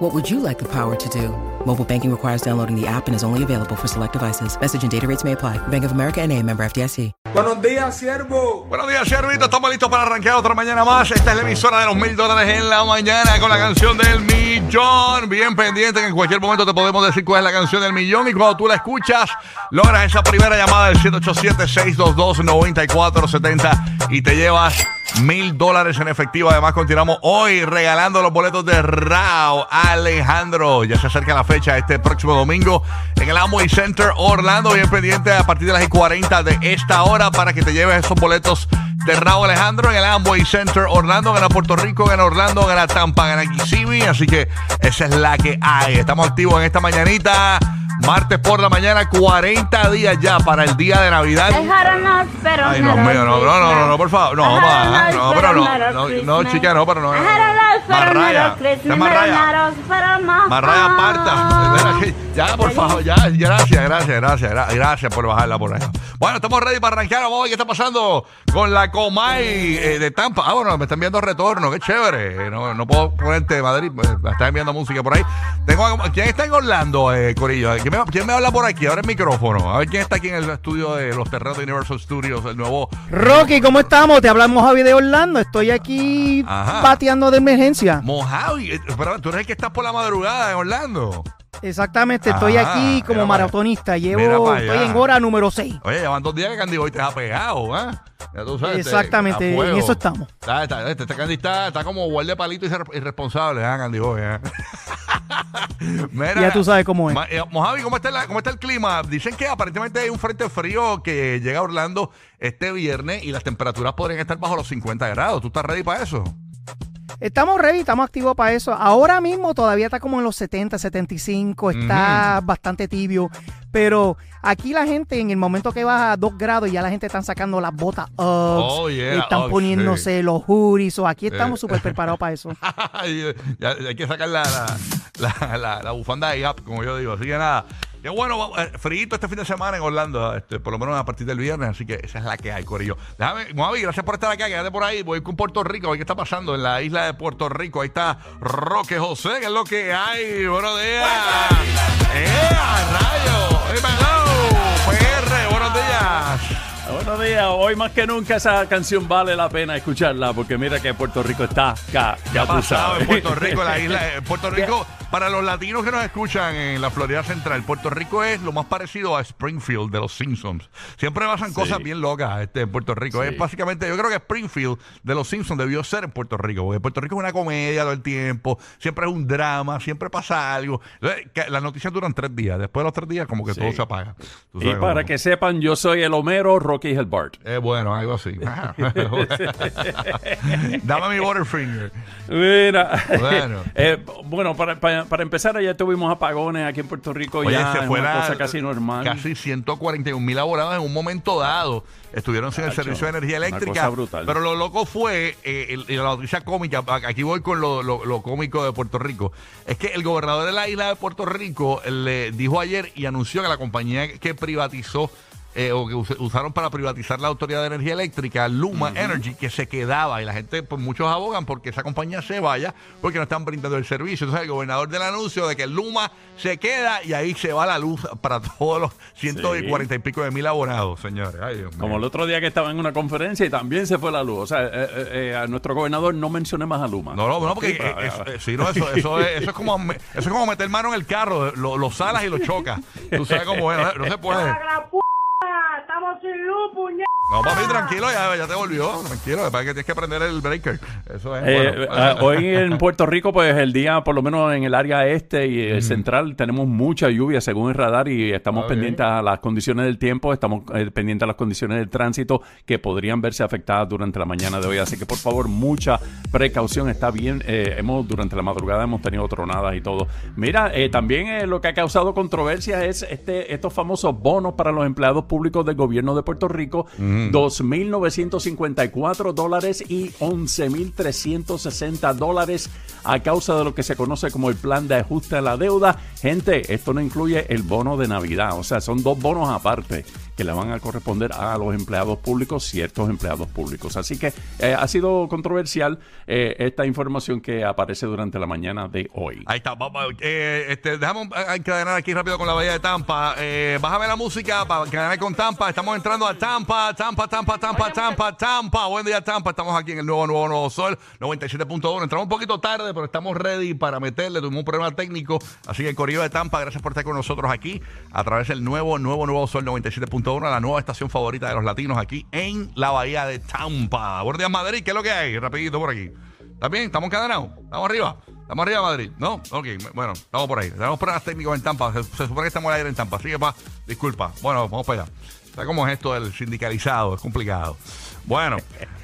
What would you like the power to do? Mobile banking requires downloading the app and is only available for select devices. Message and data rates may apply. Bank of America and a member FDIC. Buenos días, siervo. Buenos días, Servito. Estamos listos para arrancar otra mañana más. Esta es la emisora de los mil dólares en la mañana con la canción del millón. Bien pendiente que en cualquier momento te podemos decir cuál es la canción del millón. Y cuando tú la escuchas, logras esa primera llamada del 787-622-9470 y te llevas mil dólares en efectivo. Además, continuamos hoy regalando los boletos de Rao Alejandro. Ya se acerca la fecha este próximo domingo en el Amway Center Orlando. Bien pendiente a partir de las 40 de esta hora para que te lleves esos boletos de Rao Alejandro en el Amway Center Orlando. Gana Puerto Rico, gana Orlando, gana Tampa, gana Kissimmee. Así que esa es la que hay. Estamos activos en esta mañanita. Martes por la mañana, 40 días ya para el día de Navidad. Dejaron pero Ay, no, mío, no, no, no, no, no, por favor. No, ma, no, pero no, no, no, chica, no, pero no. Marraya, ya Marraya. Marraya, aparta. Ya, por favor, ya, gracias, gracias, gracias, gra- gracias por bajarla por ahí. Bueno, estamos ready para arrancar. Vamos a ver qué está pasando con la Comay eh, de Tampa. Ah, bueno, me están enviando retorno, qué chévere. Eh, No, no puedo ponerte de Madrid, eh, me están enviando música por ahí. Tengo, a- ¿Quién está en Orlando, eh, Corillo? ¿Quién me, quién me habla por aquí? Ahora el micrófono. A ver quién está aquí en el estudio de los terrenos de Universal Studios, el nuevo Rocky, ¿cómo estamos? Te hablamos Javi de Orlando. Estoy aquí Ajá. bateando de emergencia. Mojave. Eh, Pero tú eres el que estás por la madrugada en Orlando. Exactamente, estoy Ajá, aquí como maratonista. Llevo, estoy en hora número 6. Oye, llevan dos días que Candy Boy te ha pegado, ¿eh? Ya tú sabes, te- Exactamente, en eso estamos. Está, está, este, este Candy está, está como guardia palito irresponsable, ¿eh? Candy Boy, ¿eh? Mira, Ya tú sabes cómo es. Eh, Mojave, ¿cómo está, la- ¿cómo está el clima? Dicen que aparentemente hay un frente frío que llega a Orlando este viernes y las temperaturas podrían estar bajo los 50 grados. ¿Tú estás ready para eso? Estamos ready, estamos activos para eso. Ahora mismo todavía está como en los 70, 75, está bastante tibio. Pero aquí la gente, en el momento que baja a 2 grados, ya la gente está sacando las botas Uggs, Oh, yeah, están poniéndose los hoodies. o aquí estamos Eh. súper preparados para eso. Ya, hay que sacar la, la, la, bufanda de Gap, como yo digo. Así que nada. Qué bueno, eh, frío este fin de semana en Orlando, este, por lo menos a partir del viernes, así que esa es la que hay, Corillo. Déjame, Moavi, gracias por estar acá, quédate por ahí, voy con Puerto Rico, a ver qué está pasando en la isla de Puerto Rico. Ahí está Roque José, que es lo que hay, buenos días. ¡Eh, rayo! PR, buenos días. Buenos días, hoy más que nunca esa canción vale la pena escucharla porque mira que Puerto Rico está acá. ¿Qué Ya ha tú pasado sabes. en Puerto Rico, la isla? Puerto Rico, para los latinos que nos escuchan en la Florida Central, Puerto Rico es lo más parecido a Springfield de los Simpsons. Siempre pasan cosas bien locas este, en Puerto Rico. Sí. Es básicamente, yo creo que Springfield de los Simpsons debió ser en Puerto Rico, porque Puerto Rico es una comedia todo el tiempo, siempre es un drama, siempre pasa algo. Las noticias duran tres días, después de los tres días como que Sí. todo se apaga. Y para cómo. que sepan, yo soy el Homero, Rocky es el Bart. Eh, bueno, algo así. Dame mi Butterfinger. Mira, Bueno. eh, bueno, para, para- para empezar, ayer tuvimos apagones aquí en Puerto Rico. Oye, ya se fue cosa casi normal. Casi 141 mil abonados en un momento dado. Estuvieron sin el servicio de energía una eléctrica. cosa brutal. Pero lo loco fue, eh, el- la noticia cómica, aquí voy con lo, lo- lo cómico de Puerto Rico, es que el gobernador de la isla de Puerto Rico le dijo ayer y anunció que la compañía que privatizó eh, o que us- usaron para privatizar la autoridad de energía eléctrica, Luma Energy, que se quedaba y la gente, pues muchos abogan porque esa compañía se vaya porque no están brindando el servicio. Entonces el gobernador del anuncio de que Luma se queda y ahí se va la luz para todos los 140 y pico de mil abonados, señores. Ay, Dios mío. Como el otro día que estaba en una conferencia y también se fue la luz. O sea, eh, eh, eh, a nuestro gobernador no mencioné más a Luma. No, no, no, porque Sí, eh, eso, sí, no, eso, eso, es, eso, es como, eso es como meter mano en el carro, lo, lo salas y lo chocas. Tú sabes cómo es, no, no se puede. Estamos sin luz, puñet. No, papi, tranquilo, ya, ya te volvió. Tranquilo, para que tienes que prender el breaker. Eso es. Eh, bueno. ah, hoy en Puerto Rico, pues el día, por lo menos en el área este y el central, tenemos mucha lluvia según el radar y estamos Ok. pendientes a las condiciones del tiempo, estamos eh, pendientes a las condiciones del tránsito que podrían verse afectadas durante la mañana de hoy. Así que por favor, mucha precaución. Está bien, eh, hemos durante la madrugada hemos tenido tronadas y todo. Mira, eh, también eh, lo que ha causado controversia es este estos famosos bonos para los empleados públicos del gobierno de de Puerto Rico, 2.954 dólares y 11.360 dólares a causa de lo que se conoce como el plan de ajuste a la deuda. Gente, esto no incluye el bono de Navidad, o sea, son dos bonos aparte que le van a corresponder a los empleados públicos, ciertos empleados públicos. Así que eh, ha sido controversial eh, esta información que aparece durante la mañana de hoy. Ahí está, vamos, eh, este, dejamos encadenar aquí rápido con la Bahía de Tampa. Eh, bájame la música para encadenar con Tampa. Estamos entrando a Tampa, Tampa, Tampa, Tampa, Tampa, Tampa. Buen día, Tampa. Estamos aquí en el nuevo, nuevo, nuevo Sol 97.1. Entramos un poquito tarde, pero estamos ready para meterle. Tuvimos un problema técnico. Así que Correo de Tampa, gracias por estar con nosotros aquí a través del nuevo, nuevo, nuevo Sol 97.1 la nueva estación favorita de los latinos aquí en la bahía de Tampa. Buenos días, Madrid. ¿Qué es lo que hay? Rapidito por aquí. ¿Está bien? ¿Estamos encadenados? ¿Estamos arriba? ¿Estamos arriba, Madrid? ¿No? Ok, bueno, estamos por ahí. Tenemos pruebas técnicos en Tampa. Se, supone que estamos al aire en Tampa. Así que, pa, disculpa. Bueno, vamos para allá. ¿Sabes cómo es esto del sindicalizado? Es complicado. Bueno,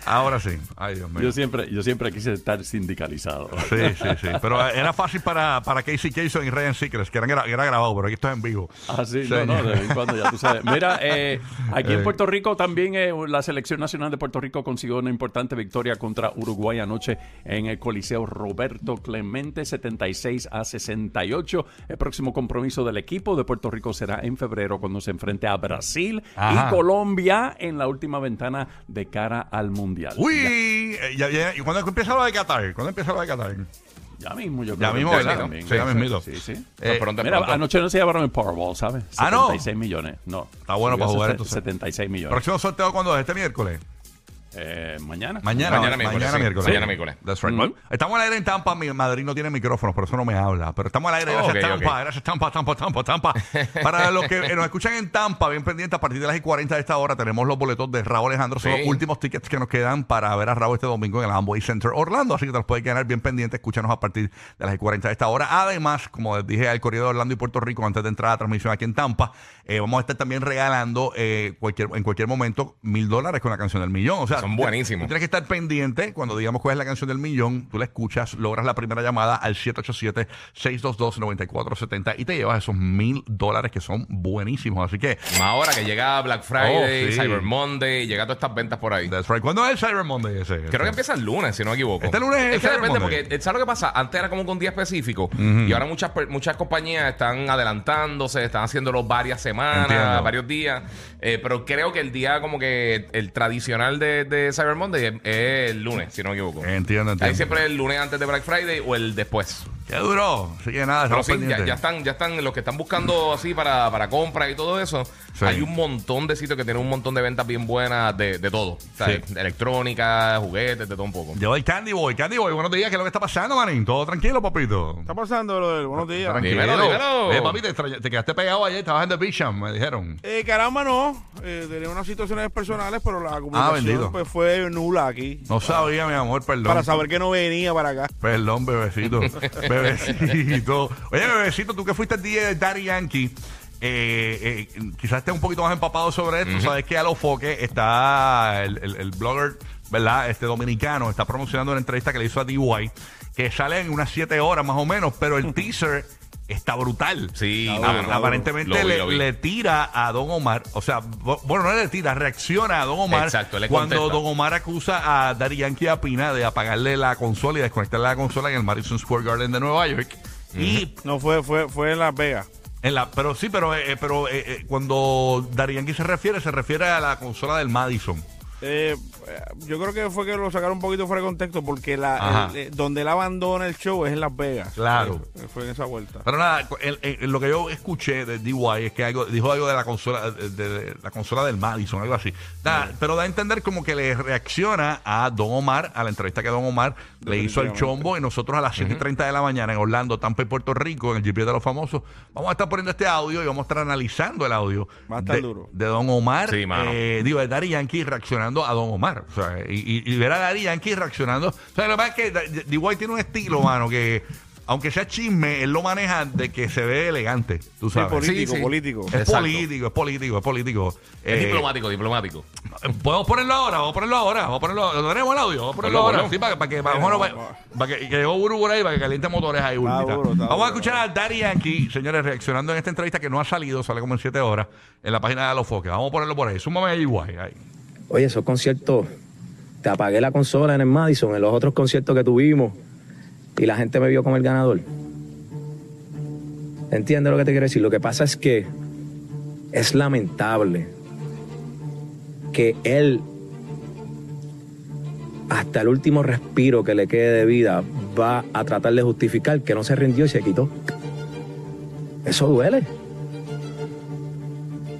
ahora sí. Ay, Dios mío. Yo siempre, yo siempre quise estar sindicalizado. Sí, sí, sí. Pero era fácil para, para Casey Casey y Ryan Seacrest, que era, era grabado, pero aquí esto es en vivo. Ah, sí, no, no, de vez en cuando ya tú sabes. Mira, eh, aquí en Puerto Rico también eh, la Selección Nacional de Puerto Rico consiguió una importante victoria contra Uruguay anoche en el Coliseo Roberto Clemente, 76 a 68. El próximo compromiso del equipo de Puerto Rico será en febrero cuando se enfrente a Brasil y Colombia en la última ventana de cara al Mundial. Uy, eh, ¿y cuándo empieza lo de Qatar? ¿Cuándo empieza lo de Qatar? Ya mismo, yo creo. Ya mismo, ¿verdad? También. Sí, ya mismo. Sí, sí. Eh, mira, anoche no se llevaron el Powerball, ¿sabes? Ah, no. 76 millones. No. Está bueno para jugar entonces. 76 millones. ¿Próximo sorteo cuándo es? ¿Este miércoles? Eh, mañana. Mañana, mañana, miércoles, mañana miércoles. Mañana miércoles. That's right. Estamos al aire en Tampa. Mi Madrid no tiene micrófonos, por eso no me habla. Pero estamos al aire. Gracias, okay, Tampa. okay. Gracias, Tampa, Tampa, Tampa, Tampa. Para los que nos escuchan en Tampa, bien pendientes, a partir de las 40 de esta hora tenemos los boletos de Raúl Alejandro. Son Sí. los últimos tickets que nos quedan para ver a Raúl este domingo en el Amway Center Orlando. Así que te los puedes ganar bien pendientes. Escúchanos a partir de las 40 de esta hora. Además, como les dije al Correo de Orlando y Puerto Rico antes de entrar a la transmisión aquí en Tampa, eh, vamos a estar también regalando eh, cualquier, en cualquier momento mil dólares con la canción del millón. O sea, Son buenísimos. tú tienes que estar pendiente cuando digamos cuál es la canción del millón. Tú la escuchas, logras la primera llamada al 787-622-9470 y te llevas esos mil dólares que son buenísimos. Así que, ahora que llega Black Friday, Oh, sí. Cyber Monday, llega todas estas ventas por ahí. that's right. ¿Cuándo es el Cyber Monday ese? Creo que empieza el lunes, si no me equivoco. Este lunes es es que Cyber depende, Monday. porque ¿sabes lo que pasa? Antes era como un día específico y ahora muchas per- muchas compañías están adelantándose, están haciéndolo varias semanas, Entiendo. varios días. Eh, pero creo que el día como que el tradicional de, de Cyber Monday es, es el lunes, si no me equivoco. Entiendo, entiendo. Ahí siempre es el lunes antes de Black Friday o el después. Qué duro. Así que nada, Pero estamos sí, ya, pendientes. ya están, ya están los que están buscando así para, para compra y todo eso. Sí. Hay un montón de sitios que tienen un montón de ventas bien buenas de, de todo. O sea, Sí. de electrónica, juguetes, de todo un poco. Llegó el Candy Boy. Candy Boy, buenos días. ¿Qué es lo que está pasando, manín? ¿Todo tranquilo, papito? está pasando lo del buenos días? Tranquilo. Dímelo, dímelo. Eh, papi, te, extraña- te quedaste pegado ayer. Estabas en The Bisham, me dijeron. Eh, caramba, no. Eh, tenía unas situaciones personales, pero la Ah, bendito. comunicación pues, fue nula aquí. No sabía, mi amor, perdón. Para saber que no venía para acá. Perdón, bebecito. bebecito. Oye, bebecito, tú que fuiste el día de Daddy Yankee, eh, eh, quizás estés un poquito más empapado sobre esto. Sabes que a los foques está el, el- el blogger, ¿verdad? Este dominicano está promocionando una entrevista que le hizo a DY, que sale en unas 7 horas más o menos, pero el teaser está brutal. Sí, Ah, mano. aparentemente Lo vi, le, lo vi. le tira a Don Omar, o sea, bo- bueno, no le tira, reacciona a Don Omar Exacto, le cuando contesta. Don Omar acusa a Daddy Yankee y a Pina de apagarle la consola y desconectarle la consola en el Madison Square Garden de Nueva York. Y No, fue, fue, fue en Las Vegas. en la, pero sí, pero, eh, pero eh, eh, cuando Daddy Yankee se refiere, se refiere a la consola del Madison. Eh, yo creo que fue que lo sacaron un poquito fuera de contexto porque la, el- eh, donde él abandona el show es en Las Vegas. Claro. Eh, fue en esa vuelta. Pero nada, el- el- lo que yo escuché de DY es que algo, dijo algo de la consola de, de la consola del Madison, algo así. Nada, pero da a entender como que le reacciona a Don Omar, a la entrevista que Don Omar le hizo al chombo y nosotros a las 7 y 30 de la mañana en Orlando, Tampa y Puerto Rico, en el GPS de los famosos, vamos a estar poniendo este audio y vamos a estar analizando el audio Va a estar de, duro. de Don Omar, Sí, mano. eh, digo, de Daddy Yankee reaccionando a Don Omar. O sea, y, y- y ver a Daddy Yankee reaccionando. O sea, lo que pasa es que DY tiene un estilo, mano, que aunque sea chisme, él lo maneja de que se ve elegante, tú Sí, sabes. político, Sí, sí. político. Es Exacto. político, es político, es político. Es Eh, diplomático, diplomático. ¿Podemos ponerlo ahora? Vamos a ponerlo ahora. Vamos a ponerlo. ¿Lo tenemos el audio? Vamos a ponerlo Ponlo, ahora. Sí, para, para que, para, Bueno, para- que, que llegó Buru por ahí, para que caliente motores ahí, Burbu. Está duro, está Vamos a duro. escuchar a Daddy Yankee, señores, reaccionando en esta entrevista que no ha salido, sale como en 7 horas, en la página de Los Foques. Vamos a ponerlo por ahí. Súmame ahí, guay. Ahí. Oye, esos conciertos, te apagué la consola en el Madison, en los otros conciertos que tuvimos, y la gente me vio como el ganador. ¿Entiendes lo que te quiero decir? Lo que pasa es que es lamentable que él, hasta el último respiro que le quede de vida, va a tratar de justificar que no se rindió y se quitó. Eso duele.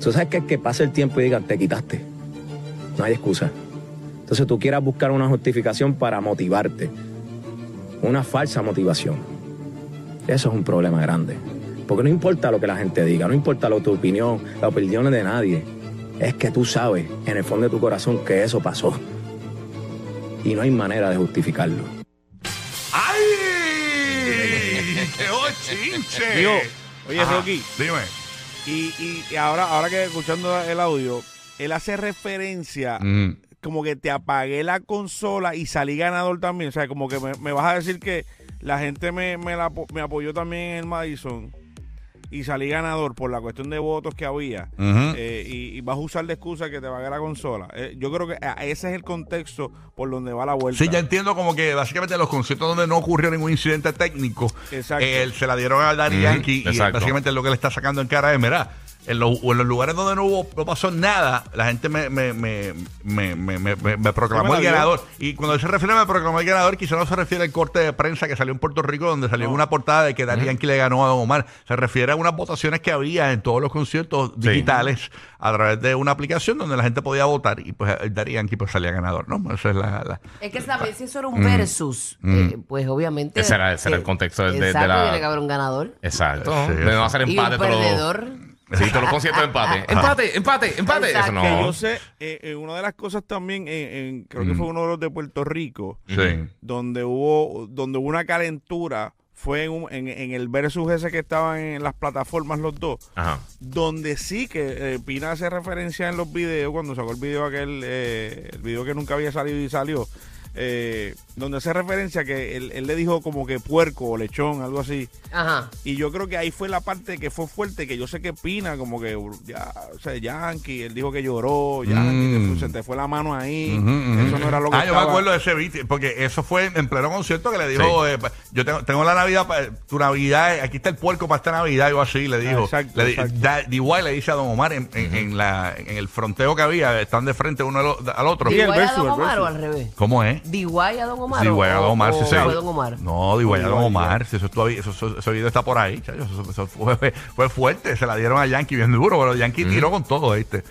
Tú sabes que es que pase el tiempo y digan, te quitaste. No hay excusa. Entonces tú quieras buscar una justificación para motivarte. Una falsa motivación. Eso es un problema grande. Porque no importa lo que la gente diga, no importa lo, tu opinión, las opiniones de nadie. Es que tú sabes en el fondo de tu corazón que eso pasó. Y no hay manera de justificarlo. ¡Ay! ¡Qué chinche! Digo, oye, Ajá, Rocky. Dime. Y, y, y ahora, ahora que escuchando el audio, él hace referencia Mm. como que te apagué la consola y salí ganador también. O sea, como que me, me vas a decir que la gente me, me, la me apoyó también en el Madison y salí ganador por la cuestión de votos que había. Eh, y, y vas a usar de excusa que te apagué la consola. Eh, yo creo que a- ese es el contexto por donde va la vuelta. Sí, ya entiendo como que básicamente los conciertos donde no ocurrió ningún incidente técnico, Exacto. él se la dieron a Yankee y básicamente lo que le está sacando en cara es, mira, en, los- o en los lugares donde no hubo, no pasó nada, la gente me, me, me, me, me, me- proclamó el ganador. Y cuando él se refiere a me proclamó el ganador, quizá no se refiere al corte de prensa que salió en Puerto Rico, donde salió una portada de que Daddy Yankee le ganó a Don Omar. Se refiere a unas votaciones que había en todos los conciertos Sí. digitales a través de una aplicación donde la gente podía votar y pues Daddy Yankee pues salía ganador, ¿no? Esa es la- la, Es que saber si eso era un versus, eh, pues obviamente. Ese era- ese era eh, el contexto de- de- de exacto, la- tiene que haber un ganador. Exacto. Sí, de no hacer Y un empate. Sí, todos los conciertos de empate. Empate, empate, empate. Eso Exacto. Que no. yo sé, eh, eh, una de las cosas también, eh, en- creo que fue uno de los de Puerto Rico, Sí. donde hubo donde hubo una calentura fue en, un- en, en el versus ese que estaban en las plataformas los dos Ajá. donde sí que eh, Pina hace referencia en los videos cuando sacó el video aquel eh, el video que nunca había salido y salió eh, donde hace referencia que él, él le dijo como que puerco o lechón algo así Ajá. y yo creo que ahí fue la parte que fue fuerte, que yo sé que Pina, como que ya, o sea, Yankee, él dijo que lloró, Yankee, Mm. se te fue la mano ahí, eso no era lo que Ah, yo me acuerdo de ese beat, porque eso fue en pleno concierto que le dijo, eh, yo tengo, tengo la Navidad, tu Navidad, aquí está el puerco para esta Navidad, yo así le dijo. Ah, exacto, le, di- exacto. da- D.Y. le dice a Don Omar en, en- en la, en el fronteo que había, están de frente uno al, otro. Sí, el ¿DY a versus, Don el o al revés? ¿Cómo es? ¿DY a Don Omar? A Don Omar, o sí, sí. fue Don Omar? No, digo, a Don Omar, si eso, todavía- eso, eso- ese video está por ahí, chacho, eso, eso fue, fue fuerte, se la dieron a Yankee bien duro, pero Yankee tiró con todo, ¿viste?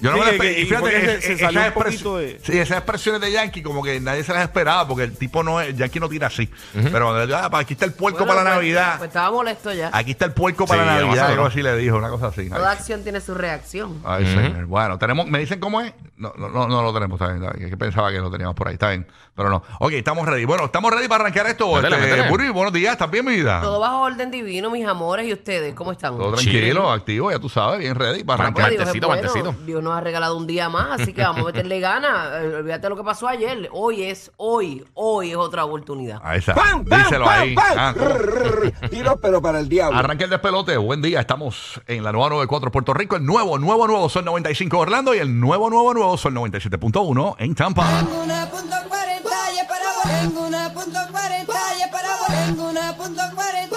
Yo no Sí, me lo que- espe- que- y fíjate que que se- es- se esas salió un expres- poquito de- Sí, esas expresiones de Yankee como que nadie se las esperaba porque el tipo no es, Yankee no tira así. Pero cuando él dijo, ah, pa, aquí está el puerco Bueno, para la pues- Navidad. Pues estaba molesto ya. Aquí está el puerco para Sí, la Navidad, algo así le dijo, una cosa así. Toda Ay, acción tiene su reacción. ay, señor. Bueno, tenemos, ¿me dicen cómo es? No, no, no, no lo tenemos, está bien, está bien, que pensaba que lo teníamos por ahí, está bien, pero no. Ok, estamos ready. Bueno, estamos ready para arrancar esto. Métele, Este, métele. Burri, buenos días, ¿estás bien, mi vida? Todo bajo orden divino, mis amores. ¿Y ustedes cómo están? Todo Chile. tranquilo, activo, ya tú sabes, bien ready para arrancar. Dios es Martesito, bueno. martesito. Dios nos ha regalado un día más, así que vamos a meterle ganas. Eh, olvídate lo que pasó ayer. Hoy es, hoy, hoy es otra oportunidad. Ahí está. Díselo ahí. Ah, ¿cómo? Tiro, pero para el diablo. Arranque el despelote. Buen día. Estamos en la nueva 94 Puerto Rico. El nuevo, nuevo, nuevo Sol 95 Orlando y el nuevo, nuevo, nuevo Sol 97.1 en Tampa. Tengo una punto 40 y es para vos. Tengo una punto 40 y. Tengo una punto 40.